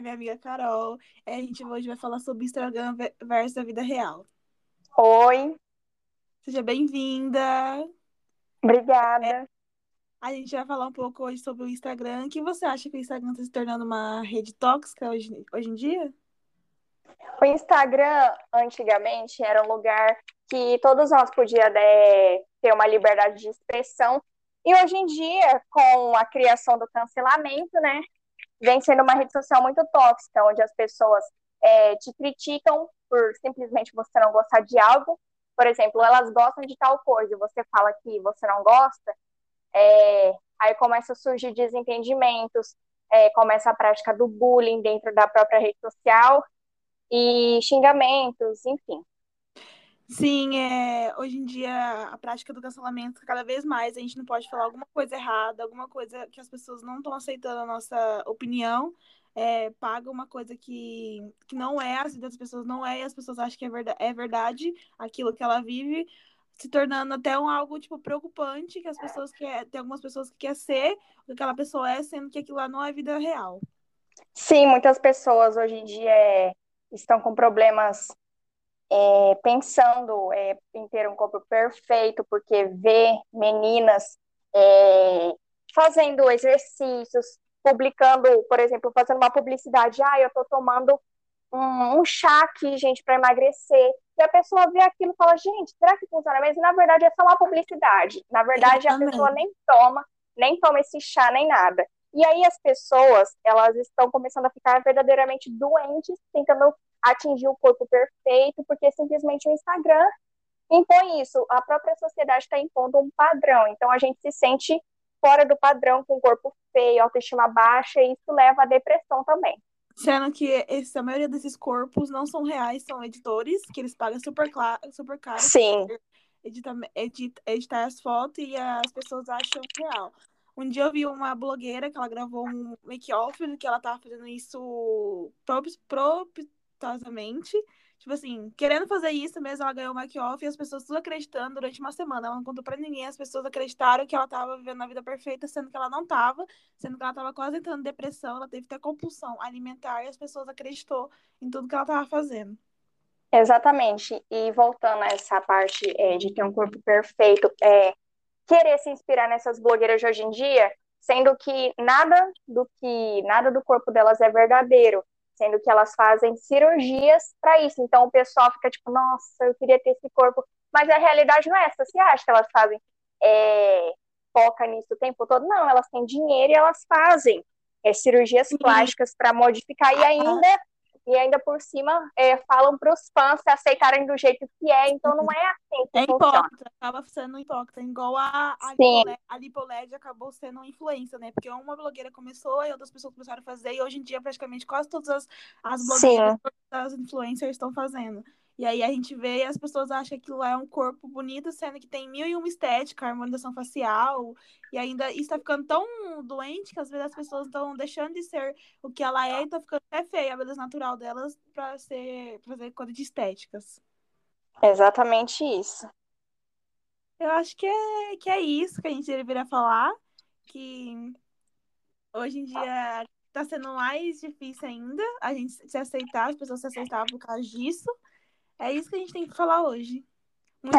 minha amiga Carol. A gente hoje vai falar sobre Instagram versus a vida real. Oi. Seja bem-vinda. Obrigada. É, a gente vai falar um pouco hoje sobre o Instagram. O que você acha que o Instagram está se tornando uma rede tóxica hoje, hoje em dia? O Instagram, antigamente, era um lugar que todos nós podíamos é, ter uma liberdade de expressão. E hoje em dia, com a criação do cancelamento, né, vem sendo uma rede social muito tóxica, onde as pessoas é, te criticam por simplesmente você não gostar de algo. Por exemplo, elas gostam de tal coisa você fala que você não gosta, é, aí começa a surgir desentendimentos, é, começa a prática do bullying dentro da própria rede social e xingamentos, enfim. Sim, é, hoje em dia a prática do cancelamento cada vez mais a gente não pode falar alguma coisa errada, alguma coisa que as pessoas não estão aceitando a nossa opinião, é, paga uma coisa que, que não é, as das pessoas não é, e as pessoas acham que é verdade, é verdade aquilo que ela vive, se tornando até um algo tipo preocupante, que as pessoas quer, tem algumas pessoas que quer ser o que aquela pessoa é, sendo que aquilo lá não é vida real. Sim, muitas pessoas hoje em dia é, estão com problemas é, pensando é, em ter um corpo perfeito, porque vê meninas é, fazendo exercícios, publicando, por exemplo, fazendo uma publicidade, ah, eu tô tomando um, um chá aqui, gente, para emagrecer. E a pessoa vê aquilo e fala, gente, será que funciona? E, na verdade, é só uma publicidade. Na verdade, a pessoa nem toma, nem toma esse chá, nem nada. E aí as pessoas, elas estão começando a ficar verdadeiramente doentes, tentando atingir o corpo perfeito, porque simplesmente o Instagram impõe isso. A própria sociedade está impondo um padrão. Então a gente se sente fora do padrão, com o corpo feio, autoestima baixa, e isso leva à depressão também. Sendo que esse, a maioria desses corpos não são reais, são editores, que eles pagam super, super caro. Sim. Editar, edit, editar as fotos e as pessoas acham real. Um dia eu vi uma blogueira que ela gravou um make-off que ela tava fazendo isso propositosamente. Tipo assim, querendo fazer isso mesmo, ela ganhou o make-off e as pessoas tudo acreditando durante uma semana. Ela não contou pra ninguém, as pessoas acreditaram que ela tava vivendo a vida perfeita, sendo que ela não tava, sendo que ela tava quase entrando em depressão, ela teve ter compulsão alimentar e as pessoas acreditou em tudo que ela tava fazendo. Exatamente. E voltando a essa parte é, de ter um corpo perfeito, é, querer se inspirar nessas blogueiras de hoje em dia, sendo que nada do que nada do corpo delas é verdadeiro, sendo que elas fazem cirurgias para isso. Então o pessoal fica tipo, nossa, eu queria ter esse corpo, mas a realidade não é essa. Você acha que elas fazem é, foca nisso o tempo todo? Não, elas têm dinheiro e elas fazem é, cirurgias plásticas para modificar e ainda e ainda por cima é, falam para os fãs se aceitarem do jeito que é, então não é assim que é hipócrita, acaba sendo hipócrita, igual a, a, Lipoled, a Lipoled acabou sendo influência, né? Porque uma blogueira começou e outras pessoas começaram a fazer, e hoje em dia praticamente quase todas as, as blogueiras, as influencers estão fazendo. E aí a gente vê e as pessoas acham que aquilo é um corpo bonito, sendo que tem mil e uma estética, harmonização facial, e ainda isso tá ficando tão doente que às vezes as pessoas estão deixando de ser o que ela é e tá ficando até feia a beleza natural delas para ser pra fazer coisa de estéticas. Exatamente isso. Eu acho que é, que é isso que a gente deveria falar, que hoje em dia tá sendo mais difícil ainda a gente se aceitar, as pessoas se aceitar por causa disso. É isso que a gente tem que falar hoje.